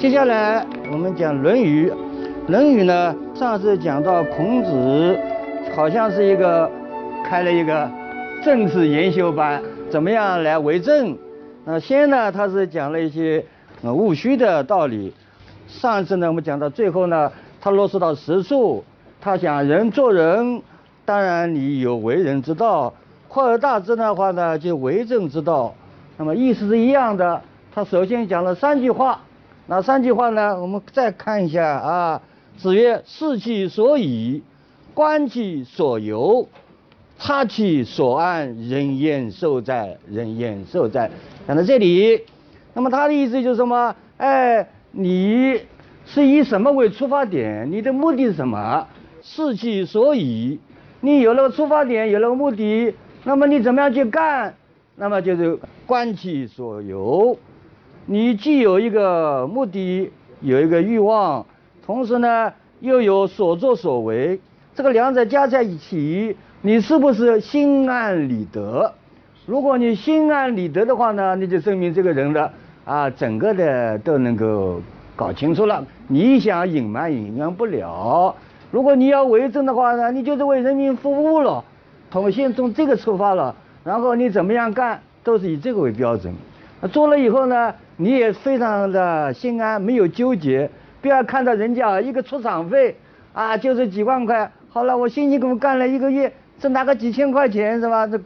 接下来我们讲《论语》，《论语》呢，上次讲到孔子好像是一个开了一个政治研修班，怎么样来为政？那先呢，他是讲了一些呃务虚的道理。上次呢，我们讲到最后呢，他落实到实处，他讲人做人，当然你有为人之道，扩而大之的话呢，就为政之道。那么意思是一样的。他首先讲了三句话，哪三句话呢？我们再看一下啊。子曰：“视其所以，观其所由，察其所安，人焉受哉？人焉受哉？”讲到这里，那么他的意思就是什么？哎，你是以什么为出发点？你的目的是什么？视其所以，你有了个出发点，有了个目的，那么你怎么样去干？那么就是观其所由。你既有一个目的，有一个欲望，同时呢又有所作所为，这个两者加在一起，你是不是心安理得？如果你心安理得的话呢，那就证明这个人的啊整个的都能够搞清楚了。你想隐瞒隐瞒不了。如果你要为政的话呢，你就是为人民服务了。从先从这个出发了，然后你怎么样干，都是以这个为标准。做了以后呢？你也非常的心安，没有纠结。不要看到人家一个出场费啊，就是几万块。好了，我辛辛苦苦干了一个月，只拿个几千块钱是吧？这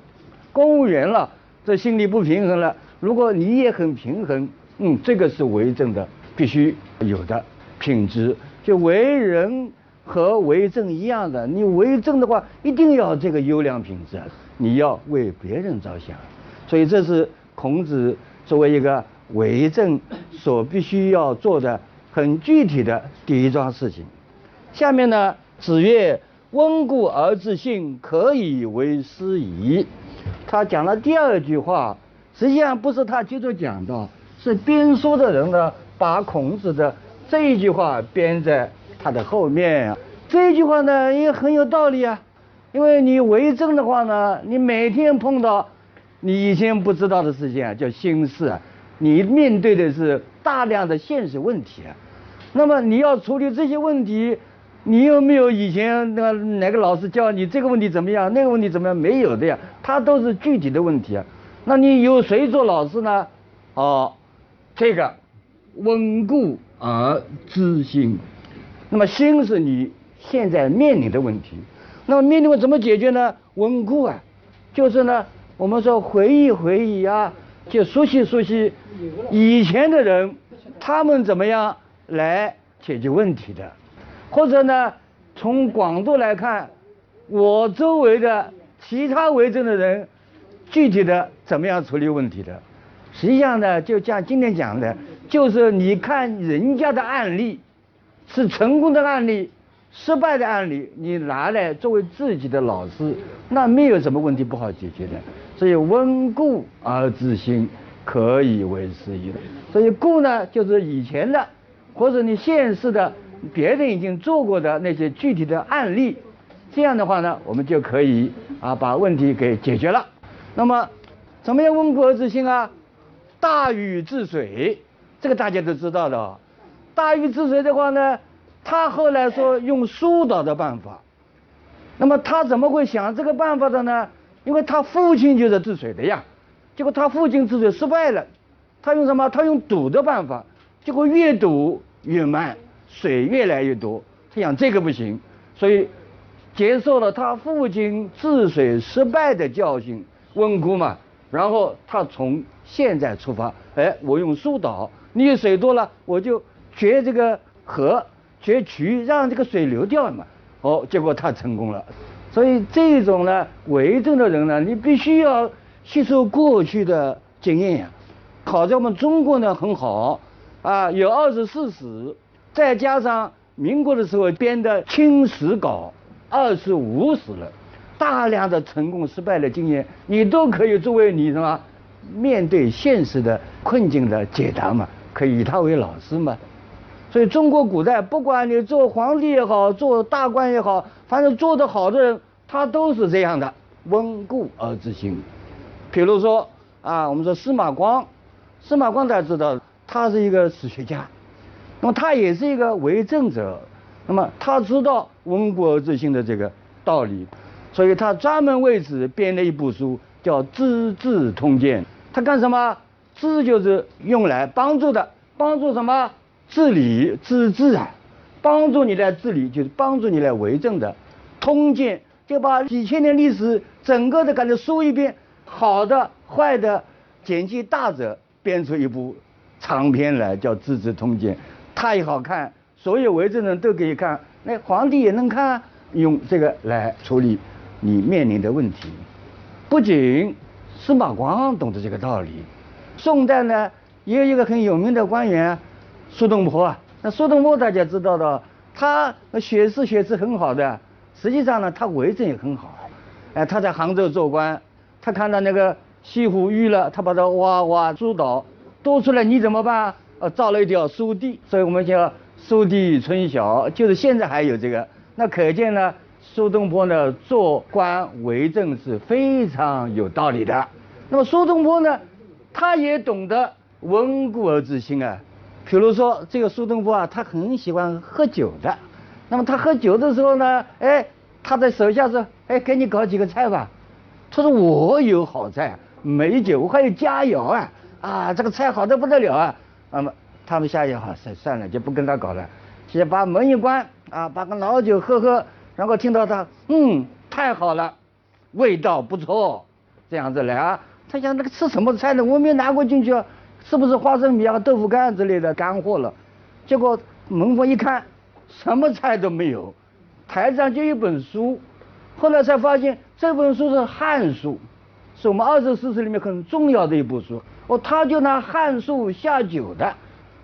公务员了，这心里不平衡了。如果你也很平衡，嗯，这个是为政的必须有的品质。就为人和为政一样的，你为政的话，一定要这个优良品质，你要为别人着想。所以这是孔子作为一个。为政所必须要做的很具体的第一桩事情。下面呢，子曰：“温故而知新，可以为师矣。”他讲了第二句话，实际上不是他接着讲的，是编书的人呢把孔子的这一句话编在他的后面。这一句话呢也很有道理啊，因为你为政的话呢，你每天碰到你以前不知道的事情啊，叫新事啊。你面对的是大量的现实问题啊，那么你要处理这些问题，你有没有以前那个哪个老师教你这个问题怎么样，那个问题怎么样？没有的呀，它都是具体的问题啊。那你由谁做老师呢？哦，这个稳固而知新。那么新是你现在面临的问题，那么面临问怎么解决呢？稳固啊，就是呢，我们说回忆回忆啊。就熟悉熟悉以前的人，他们怎么样来解决问题的？或者呢，从广度来看，我周围的其他为政的人，具体的怎么样处理问题的？实际上呢，就像今天讲的，就是你看人家的案例，是成功的案例，失败的案例，你拿来作为自己的老师，那没有什么问题不好解决的。所以温故而知新，可以为师矣。所以故呢，就是以前的，或者你现世的，别人已经做过的那些具体的案例。这样的话呢，我们就可以啊把问题给解决了。那么，怎么样温故而知新啊？大禹治水，这个大家都知道的。大禹治水的话呢，他后来说用疏导的办法。那么他怎么会想这个办法的呢？因为他父亲就是治水的呀，结果他父亲治水失败了，他用什么？他用堵的办法，结果越堵越慢，水越来越多。他想这个不行，所以接受了他父亲治水失败的教训，温故嘛。然后他从现在出发，哎，我用疏导，你水多了，我就掘这个河、掘渠，让这个水流掉嘛。哦，结果他成功了。所以这种呢，为政的人呢，你必须要吸收过去的经验呀。好在我们中国呢很好啊，有二十四史，再加上民国的时候编的清史稿，二十五史了，大量的成功失败的经验，你都可以作为你什么面对现实的困境的解答嘛，可以以他为老师嘛。所以中国古代，不管你做皇帝也好，做大官也好，反正做得好的人，他都是这样的，温故而知新。比如说啊，我们说司马光，司马光大家知道，他是一个史学家，那么他也是一个为政者，那么他知道温故而知新的这个道理，所以他专门为此编了一部书，叫《资治通鉴》。他干什么？资就是用来帮助的，帮助什么？治理、治治啊，帮助你来治理，就是帮助你来为政的。通鉴就把几千年历史整个的给它说一遍，好的、坏的，简其大者，编出一部长篇来，叫《资治通鉴》。太好看，所有为政人都可以看，那皇帝也能看，用这个来处理你面临的问题。不仅司马光懂得这个道理，宋代呢也有一个很有名的官员苏东坡啊。那苏东坡大家知道的，他学识学识很好的，实际上呢他为政也很好。哎，他在杭州做官，他看到那个西湖淤了，他把它挖挖疏导，多出来你怎么办？呃，造了一条苏堤，所以我们叫苏堤春晓，就是现在还有这个。那可见呢，苏东坡呢做官为政是非常有道理的。那么苏东坡呢，他也懂得温故而知新啊。比如说这个苏东坡啊，他很喜欢喝酒的。那么他喝酒的时候呢，哎，他的手下说，哎，给你搞几个菜吧。他说我有好菜，美酒，我还有佳肴啊，啊，这个菜好的不得了啊。那么他们下去好算算了，就不跟他搞了，先把门一关啊，把个老酒喝喝，然后听到他嗯太好了，味道不错，这样子来啊。他想那个吃什么菜呢？我没拿过进去，是不是花生米啊、豆腐干之类的干货了？结果门缝一看，什么菜都没有，台上就一本书。后来才发现这本书是《汉书》，是我们二十四史里面很重要的一部书。哦，他就拿《汉书》下酒的，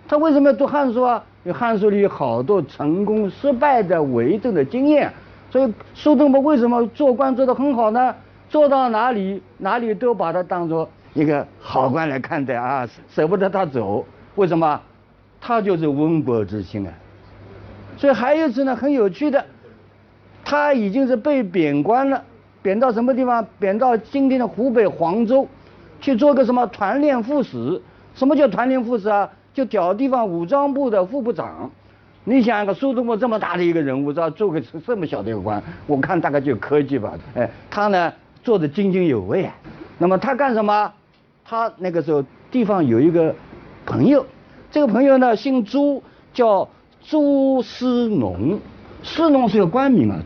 他为什么要读《汉书》啊？因为《汉书》里有好多成功失败的为政的经验，所以苏东坡为什么做官做得很好呢？做到哪里哪里都把他当做一个好官来看待啊，舍不得他走。为什么？他就是温国之心啊。所以还有一次呢，很有趣的，他已经是被贬官了，贬到什么地方？贬到今天的湖北黄州。去做个什么团练副使？什么叫团练副使啊？就调地方武装部的副部长。你想一个苏东坡这么大的一个人物，知道做个这么小的一个官，我看大概就科技吧。哎，他呢做的津津有味。那么他干什么？他那个时候地方有一个朋友，这个朋友呢姓朱，叫朱思农。思农是个官名啊，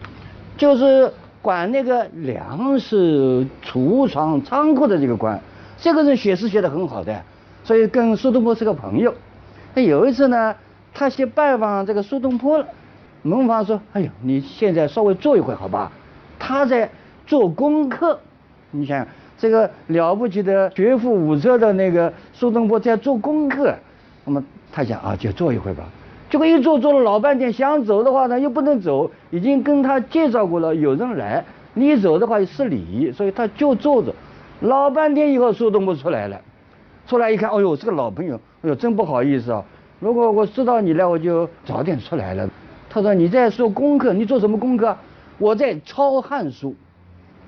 就是管那个粮食储藏仓库的这个官。这个人学诗学得很好的，所以跟苏东坡是个朋友。那有一次呢，他去拜访这个苏东坡了。门房说：“哎呦，你现在稍微坐一会好吧？”他在做功课。你想，这个了不起的学富五车的那个苏东坡在做功课。那么他想啊，就坐一会吧。结果一坐坐了老半天，想走的话呢又不能走，已经跟他介绍过了，有人来，你走的话失礼，所以他就坐着。老半天以后，苏东坡出来了，出来一看，哎呦，是个老朋友，哎呦，真不好意思啊！如果我知道你来，我就早点出来了。他说你在做功课，你做什么功课？我在抄《汉书》，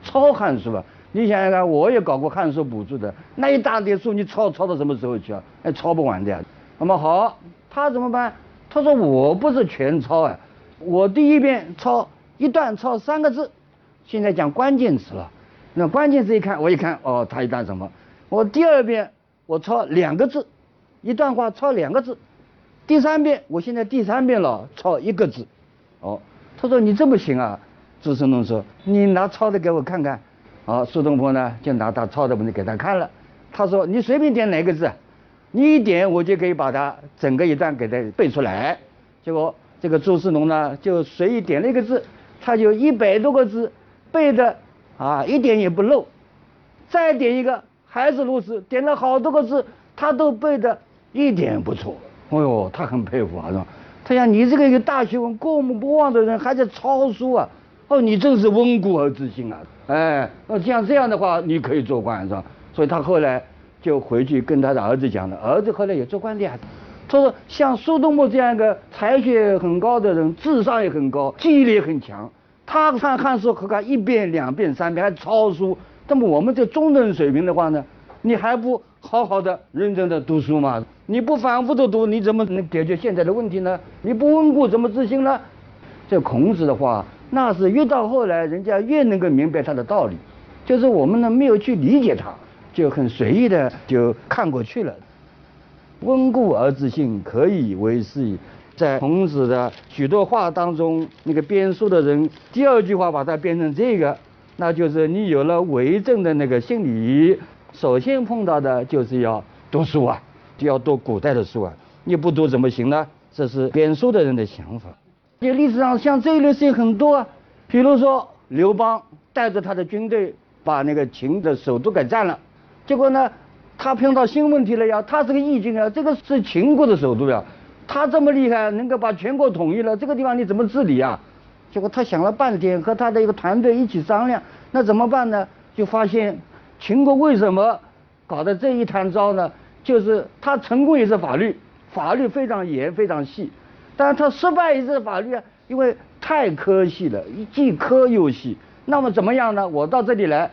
抄《汉书》啊！你想想看，我也搞过《汉书》补助的，那一大叠书，你抄抄到什么时候去啊？哎，抄不完的。那么好，他怎么办？他说我不是全抄啊，我第一遍抄一段抄三个字，现在讲关键词了。那关键词一看，我一看，哦，他一段什么？我第二遍我抄两个字，一段话抄两个字。第三遍，我现在第三遍了，抄一个字。哦，他说你这么行啊？朱生龙说，你拿抄的给我看看。好，苏东坡呢就拿他抄的本子给他看了。他说你随便点哪个字，你一点我就可以把它整个一段给他背出来。结果这个朱世龙呢就随意点了一个字，他就一百多个字背的。啊，一点也不漏，再点一个还是如此，点了好多个字，他都背的一点不错。哎呦，他很佩服啊，是吧？他想你这个有大学问、过目不忘的人，还在抄书啊？哦，你真是温故而知新啊！哎，那像这样的话，你可以做官，是吧？所以他后来就回去跟他的儿子讲了，儿子后来也做官的呀。他说，像苏东坡这样一个才学很高的人，智商也很高，记忆力也很强。他看汉书可看一遍两遍三遍还抄书，那么我们这中等水平的话呢，你还不好好的认真的读书吗？你不反复的读，你怎么能解决现在的问题呢？你不温故怎么自新呢？这孔子的话，那是越到后来，人家越能够明白他的道理，就是我们呢没有去理解他，就很随意的就看过去了。温故而知新，可以为师矣。在孔子的许多话当中，那个编书的人第二句话把它编成这个，那就是你有了为政的那个心理，首先碰到的就是要读书啊，就要读古代的书啊，你不读怎么行呢？这是编书的人的想法。这历史上像这一类事情很多啊，比如说刘邦带着他的军队把那个秦的首都给占了，结果呢，他碰到新问题了呀，他是个义军啊，这个是秦国的首都呀。他这么厉害，能够把全国统一了，这个地方你怎么治理啊？结果他想了半天，和他的一个团队一起商量，那怎么办呢？就发现秦国为什么搞的这一摊招呢？就是他成功也是法律，法律非常严非常细，但是他失败也是法律啊，因为太苛细了，既苛又细。那么怎么样呢？我到这里来，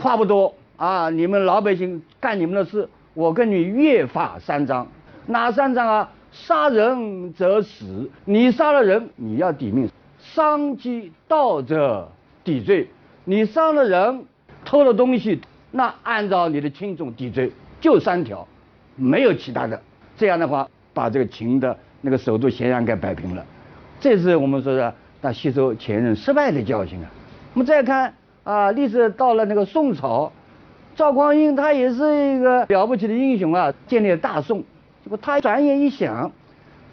话不多啊，你们老百姓干你们的事，我跟你约法三章，哪三章啊？杀人者死，你杀了人，你要抵命；伤及盗者抵罪，你伤了人，偷了东西，那按照你的轻重抵罪，就三条，没有其他的。这样的话，把这个秦的那个首都咸阳给摆平了。这是我们说的，那吸收前任失败的教训啊。我们再看啊，历史到了那个宋朝，赵匡胤他也是一个了不起的英雄啊，建立了大宋。结果他转眼一想，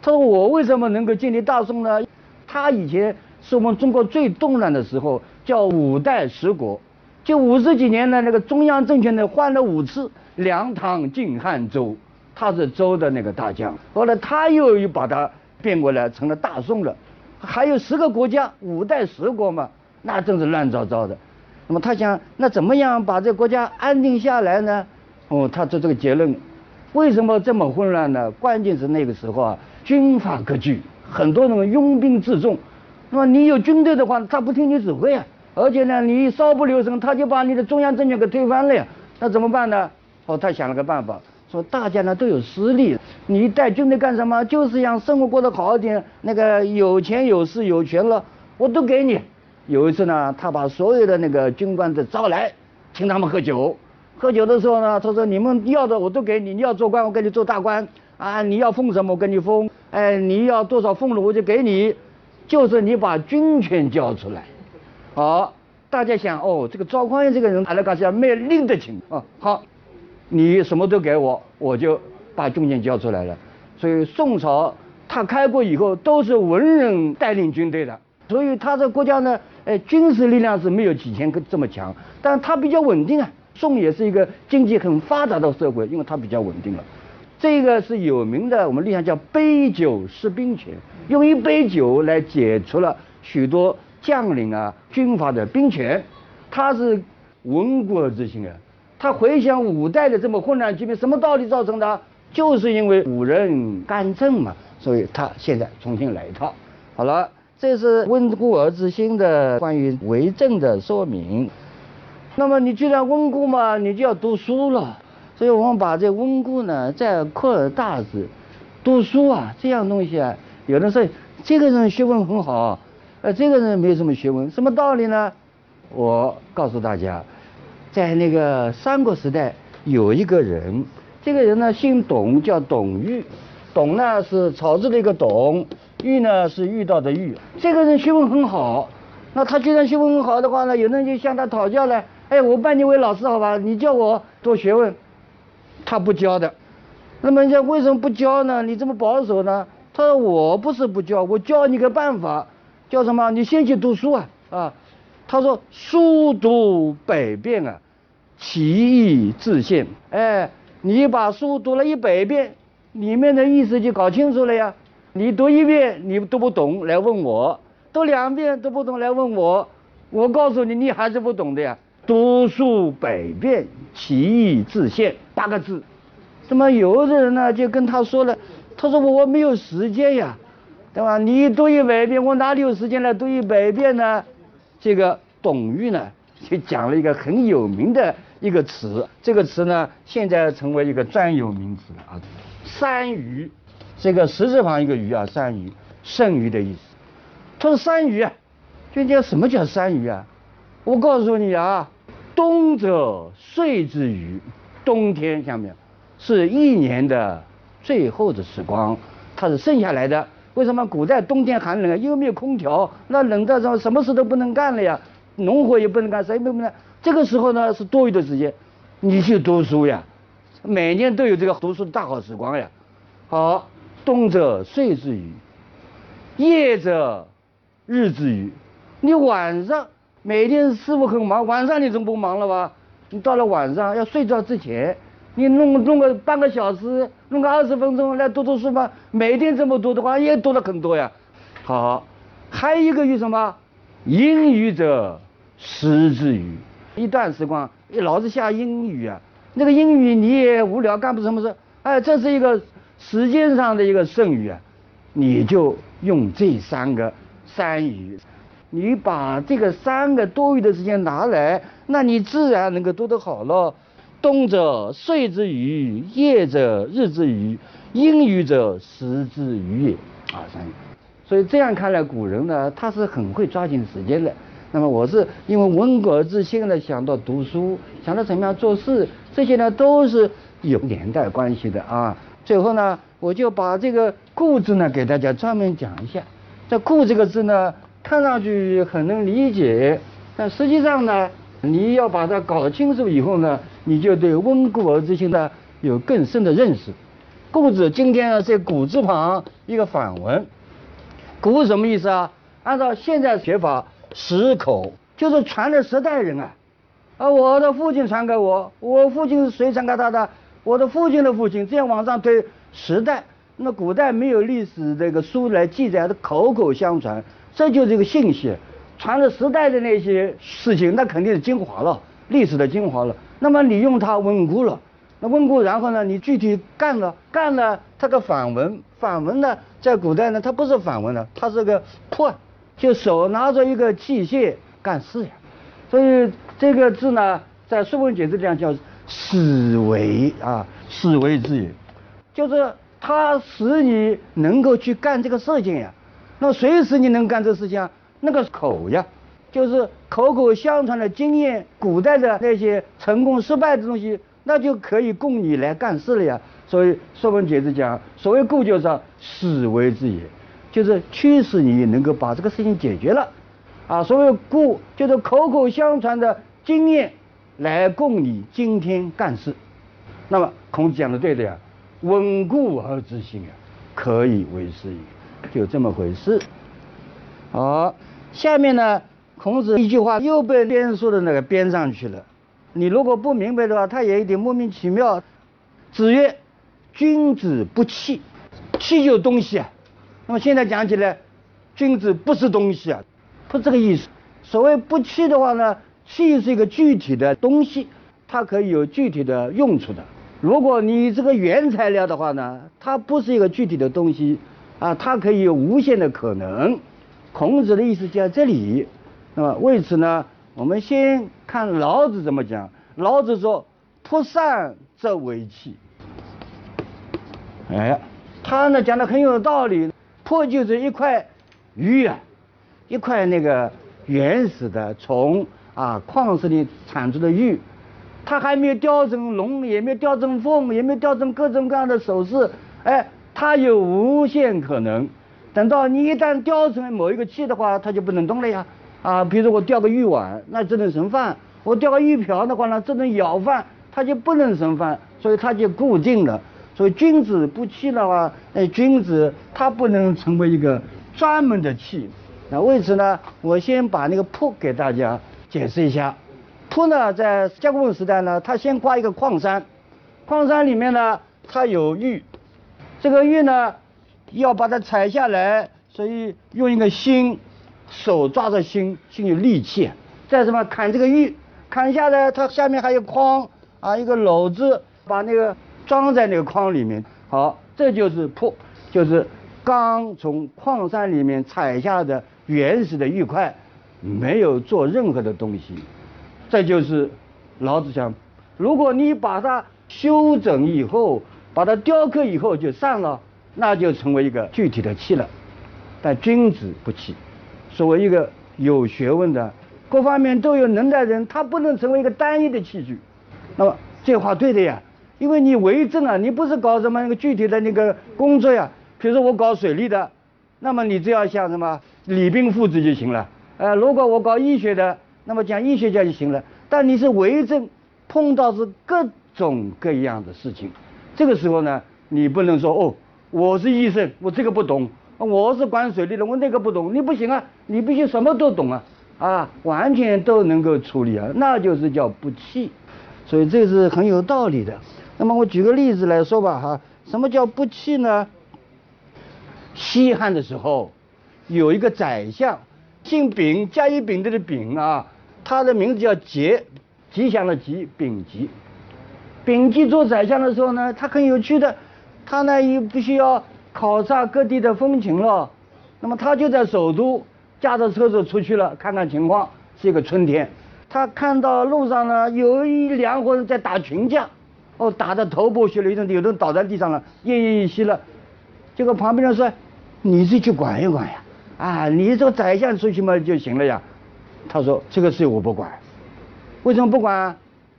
他说：“我为什么能够建立大宋呢？他以前是我们中国最动乱的时候，叫五代十国，就五十几年呢，那个中央政权呢换了五次，梁、唐、晋、汉、周，他是周的那个大将。后来他又又把他变过来成了大宋了，还有十个国家，五代十国嘛，那真是乱糟糟的。那么他想，那怎么样把这个国家安定下来呢？哦，他做这个结论。”为什么这么混乱呢？关键是那个时候啊，军阀割据，很多人拥兵自重。那么你有军队的话，他不听你指挥啊，而且呢，你稍不留神，他就把你的中央政权给推翻了呀。那怎么办呢？哦，他想了个办法，说大家呢都有实力，你带军队干什么？就是想生活过得好一点，那个有钱有势有权了，我都给你。有一次呢，他把所有的那个军官都招来，请他们喝酒。喝酒的时候呢，他说：“你们要的我都给你，你要做官我给你做大官啊，你要封什么我给你封，哎，你要多少俸禄我就给你，就是你把军权交出来。”好，大家想哦，这个赵匡胤这个人，阿拉讲叫卖令得清啊。好，你什么都给我，我就把军权交出来了。所以宋朝他开国以后都是文人带领军队的，所以他的国家呢，哎，军事力量是没有以前这么强，但他比较稳定啊。宋也是一个经济很发达的社会，因为它比较稳定了。这个是有名的，我们历史上叫杯酒释兵权，用一杯酒来解除了许多将领啊、军阀的兵权。他是闻故而知新啊，他回想五代的这么混乱局面，什么道理造成的？就是因为五人干政嘛，所以他现在重新来一套。好了，这是温故而知新的关于为政的说明。那么你既然温故嘛，你就要读书了。所以我们把这温故呢再扩大之，读书啊，这样东西啊，有人说这个人学问很好，呃，这个人没什么学问，什么道理呢？我告诉大家，在那个三国时代有一个人，这个人呢姓董，叫董玉。董呢是草字的一个董，遇呢是遇到的遇。这个人学问很好，那他既然学问很好的话呢，有人就向他讨教了。哎，我拜你为老师好吧？你教我多学问，他不教的。那么人家为什么不教呢？你这么保守呢？他说我不是不教，我教你个办法，叫什么？你先去读书啊啊！他说书读百遍啊，其义自现。哎，你把书读了一百遍，里面的意思就搞清楚了呀。你读一遍你读不懂来问我，读两遍读不懂来问我，我告诉你，你还是不懂的呀。读书百遍，其义自现。八个字。那么有的人呢，就跟他说了，他说我我没有时间呀，对吧？你读一百遍，我哪里有时间来读一百遍呢？这个董玉呢，就讲了一个很有名的一个词，这个词呢现在成为一个专有名词了啊。山芋，这个十字旁一个鱼啊，山余，剩余的意思。他说山芋啊，就叫什么叫山芋啊？我告诉你啊，冬者岁之余，冬天下面是一年的最后的时光，它是剩下来的。为什么古代冬天寒冷啊？又没有空调，那冷到什么什么事都不能干了呀，农活也不能干，谁不能干？这个时候呢是多余的时间，你去读书呀，每年都有这个读书的大好时光呀。好，冬者睡之余，夜者日之余。你晚上每天师傅很忙，晚上你总不忙了吧？你到了晚上要睡觉之前。你弄弄个半个小时，弄个二十分钟来读读书吧。每天这么读的话，也读了很多呀。好，还有一个语什么？阴雨者时之雨。一段时光，你老是下阴雨啊。那个阴雨你也无聊，干不什么事。哎，这是一个时间上的一个剩余啊。你就用这三个三余，你把这个三个多余的时间拿来，那你自然能够读得好了。冬者岁之余，夜者日之余，阴雨者时之余也。啊，三语。所以这样看来，古人呢，他是很会抓紧时间的。那么我是因为闻古而知新的，想到读书，想到怎么样做事，这些呢都是有年代关系的啊。最后呢，我就把这个“故”字呢给大家专门讲一下。这“故”这个字呢，看上去很能理解，但实际上呢，你要把它搞清楚以后呢。你就对温故而知新呢有更深的认识。故字今天呢在古字旁一个反文，古什么意思啊？按照现在学法，十口就是传了十代人啊。啊，我的父亲传给我，我父亲是谁传给他的？我的父亲的父亲，这样往上推十代。那古代没有历史这个书来记载的，口口相传，这就是一个信息。传了十代的那些事情，那肯定是精华了，历史的精华了。那么你用它稳固了，那稳固，然后呢，你具体干了，干了，它个反文，反文呢，在古代呢，它不是反文了，它是个破，就手拿着一个器械干事呀。所以这个字呢，在《说文解字》里讲叫使为啊，使为之也，就是它使你能够去干这个事情呀。那谁使你能干这事情啊？那个口呀。就是口口相传的经验，古代的那些成功失败的东西，那就可以供你来干事了呀。所以《说文解字》讲，所谓故就是使为之也，就是驱使你能够把这个事情解决了。啊，所谓故就是口口相传的经验，来供你今天干事。那么孔子讲的对的呀，稳固而知新啊，可以为师矣，就这么回事。好，下面呢。孔子一句话又被编书的那个编上去了，你如果不明白的话，他也有点莫名其妙。子曰：“君子不器，器就是东西啊。”那么现在讲起来，君子不是东西啊，不这个意思。所谓不器的话呢，器是一个具体的东西，它可以有具体的用处的。如果你这个原材料的话呢，它不是一个具体的东西啊，它可以有无限的可能。孔子的意思就在这里。那么为此呢，我们先看老子怎么讲。老子说：“扑扇则为器。”哎，他呢讲的很有道理。破就是一块玉啊，一块那个原始的从啊矿石里产出的玉，它还没有雕成龙，也没有雕成凤，也没有雕成各种各样的首饰。哎，它有无限可能。等到你一旦雕成某一个器的话，它就不能动了呀。啊，比如说我钓个玉碗，那只能盛饭；我钓个玉瓢的话呢，只能舀饭，它就不能盛饭，所以它就固定了。所以君子不器的话，哎，君子他不能成为一个专门的器。那为此呢，我先把那个铺给大家解释一下。铺呢，在甲骨文时代呢，它先刮一个矿山，矿山里面呢，它有玉，这个玉呢，要把它采下来，所以用一个芯。手抓着心，心有力气。再什么砍这个玉，砍下来，它下面还有筐啊，一个篓子，把那个装在那个筐里面。好，这就是破，就是刚从矿山里面采下的原始的玉块，没有做任何的东西，这就是老子讲，如果你把它修整以后，把它雕刻以后就散了，那就成为一个具体的器了。但君子不器，作为一个有学问的、各方面都有能耐人，他不能成为一个单一的器具。那么这话对的呀，因为你为政啊，你不是搞什么那个具体的那个工作呀。比如说我搞水利的，那么你只要像什么李冰父子就行了。呃，如果我搞医学的，那么讲医学家就行了。但你是为政，碰到是各种各样的事情，这个时候呢，你不能说哦，我是医生，我这个不懂。我是管水利的，我那个不懂，你不行啊，你必须什么都懂啊，啊，完全都能够处理啊，那就是叫不弃，所以这是很有道理的。那么我举个例子来说吧，哈，什么叫不弃呢？西汉的时候，有一个宰相，姓丙，甲乙丙丁的丙啊，他的名字叫吉，吉祥的吉，丙吉。丙吉做宰相的时候呢，他很有趣的，他呢也不需要。考察各地的风情了，那么他就在首都驾着车子出去了，看看情况。是一个春天，他看到路上呢有一两伙人在打群架，哦，打得头破血流，有人倒在地上了，奄奄一息了。结果旁边人说：“你自己去管一管呀，啊，你这个宰相出去嘛就行了呀。”他说：“这个事我不管。”为什么不管？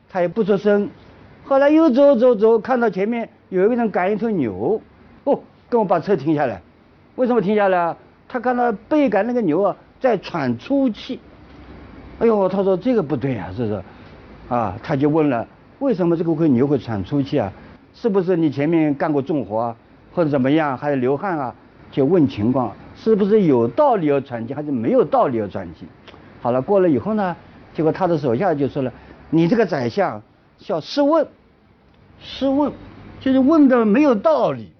他也不出声。后来又走走走，看到前面有一个人赶一头牛，哦。跟我把车停下来，为什么停下来啊？他看到背赶那个牛啊在喘粗气，哎呦，他说这个不对啊，是不是？啊，他就问了，为什么这个会牛会喘粗气啊？是不是你前面干过重活啊，或者怎么样，还有流汗啊？就问情况，是不是有道理要喘气，还是没有道理要喘气？好了，过了以后呢，结果他的手下就说了，你这个宰相叫试问，试问，就是问的没有道理。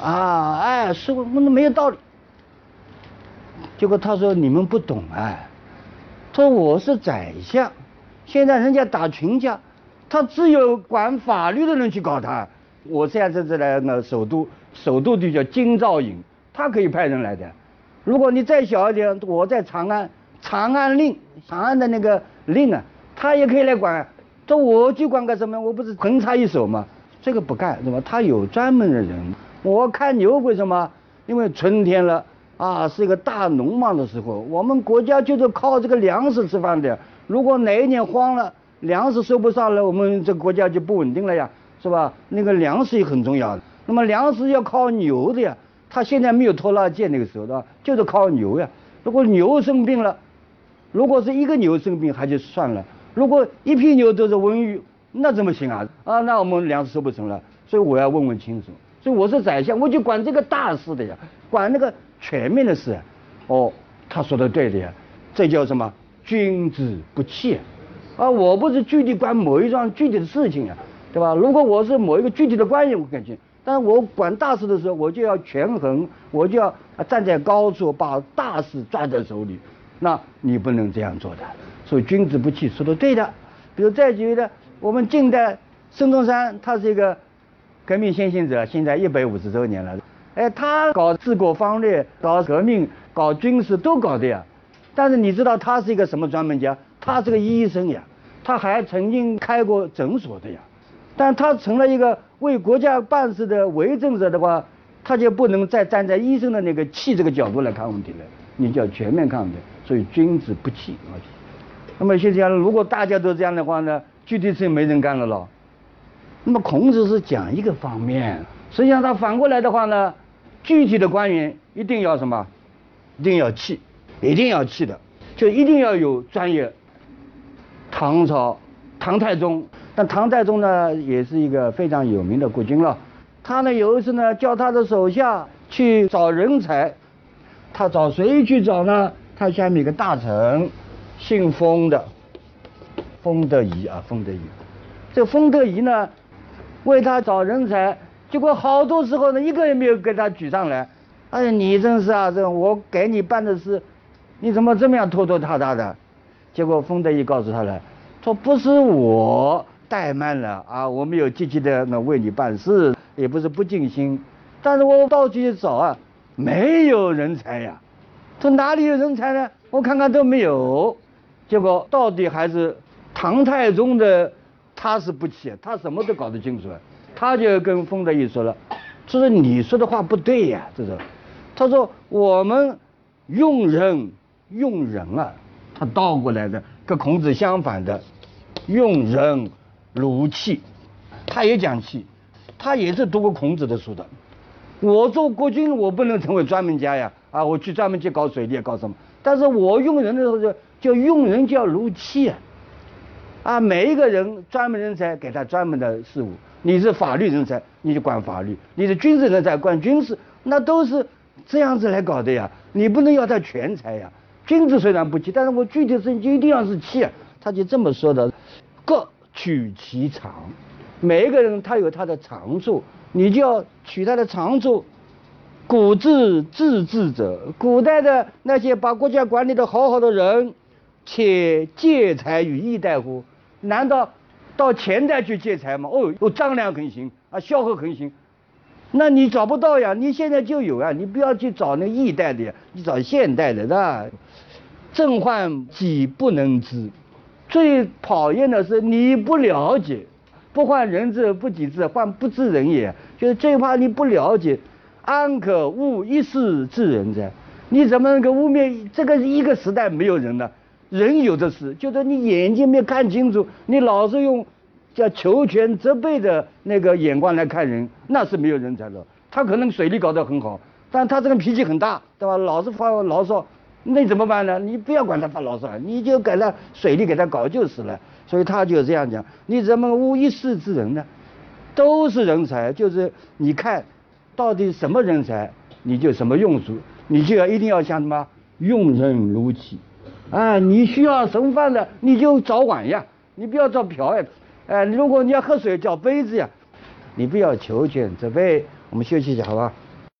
啊，哎，试问，问的没有道理。结果他说你们不懂哎，他说我是宰相，现在人家打群架，他只有管法律的人去搞他。我现在在这来呢首都，首都就叫京兆尹，他可以派人来的。如果你再小一点，我在长安，长安令，长安的那个令啊，他也可以来管。这我去管干什么？我不是横插一手吗？这个不干，是吧？他有专门的人。我看牛为什么？因为春天了啊，是一个大农忙的时候。我们国家就是靠这个粮食吃饭的。如果哪一年荒了，粮食收不上了，我们这个国家就不稳定了呀，是吧？那个粮食也很重要的。那么粮食要靠牛的呀。他现在没有拖拉机那个时候的，就是靠牛呀。如果牛生病了，如果是一个牛生病还就算了，如果一批牛都是瘟疫。那怎么行啊？啊，那我们粮食收不成了，所以我要问问清楚。所以我是宰相，我就管这个大事的呀，管那个全面的事。哦，他说的对的呀，这叫什么？君子不器。啊，我不是具体管某一桩具体的事情呀，对吧？如果我是某一个具体的官员，我感觉，但是我管大事的时候，我就要权衡，我就要站在高处，把大事抓在手里。那你不能这样做的。所以君子不器，说的对的。比如再举个。我们近代孙中山，他是一个革命先行者，现在一百五十周年了。哎，他搞治国方略、搞革命、搞军事都搞的呀。但是你知道他是一个什么专门家？他是个医生呀，他还曾经开过诊所的呀。但他成了一个为国家办事的为政者的话，他就不能再站在医生的那个气这个角度来看问题了。你叫全面看问题，所以君子不器。那么现在如果大家都这样的话呢？具体事情没人干了咯。那么孔子是讲一个方面，实际上他反过来的话呢，具体的官员一定要什么？一定要气，一定要气的，就一定要有专业。唐朝唐太宗，但唐太宗呢也是一个非常有名的国君了。他呢有一次呢叫他的手下去找人才，他找谁去找呢？他下面一个大臣，姓封的。封德仪啊，封德仪，这封德仪呢，为他找人才，结果好多时候呢，一个也没有给他举上来。哎呀，你真是啊，这我给你办的事，你怎么这么样拖拖沓沓的？结果封德仪告诉他了，说不是我怠慢了啊，我没有积极的那为你办事，也不是不尽心，但是我到处去找啊，没有人才呀。这哪里有人才呢？我看看都没有。结果到底还是唐太宗的他是不起，他什么都搞得清楚。他就跟封德义说了，他说你说的话不对呀，这是。他说我们用人用人啊，他倒过来的，跟孔子相反的，用人如器。他也讲气，他也是读过孔子的书的。我做国君，我不能成为专门家呀，啊，我去专门去搞水利，搞什么？但是我用人的时候就就用人就要如器啊，啊，每一个人专门人才给他专门的事物。你是法律人才，你就管法律；你是军事人才，管军事，那都是这样子来搞的呀。你不能要他全才呀。君子虽然不器，但是我具体事情就一定要是器啊。他就这么说的，各取其长。每一个人他有他的长处，你就要取他的长处。古之治治者，古代的那些把国家管理的好好的人，且借财于易代乎？难道到前代去借财吗？哦，有张良很行啊，萧何很行，那你找不到呀？你现在就有啊，你不要去找那易代的呀，你找现代的，是吧？正患己不能知，最讨厌的是你不了解。不患人之不己知，患不知人也。就是最怕你不了解，安可误一世治人哉？你怎么能够污蔑这个一个时代没有人呢？人有的是，就是你眼睛没看清楚，你老是用叫求全责备的那个眼光来看人，那是没有人才的。他可能水利搞得很好，但他这个脾气很大，对吧？老是发牢骚，那怎么办呢？你不要管他发牢骚，你就给他水利给他搞就是了。所以他就这样讲，你怎么无一事之人呢？都是人才，就是你看到底什么人才，你就什么用处，你就要一定要像什么用人如己啊！你需要盛饭的，你就找碗呀，你不要找瓢呀。哎，如果你要喝水，找杯子呀。你不要求全责备。我们休息一下，好吧？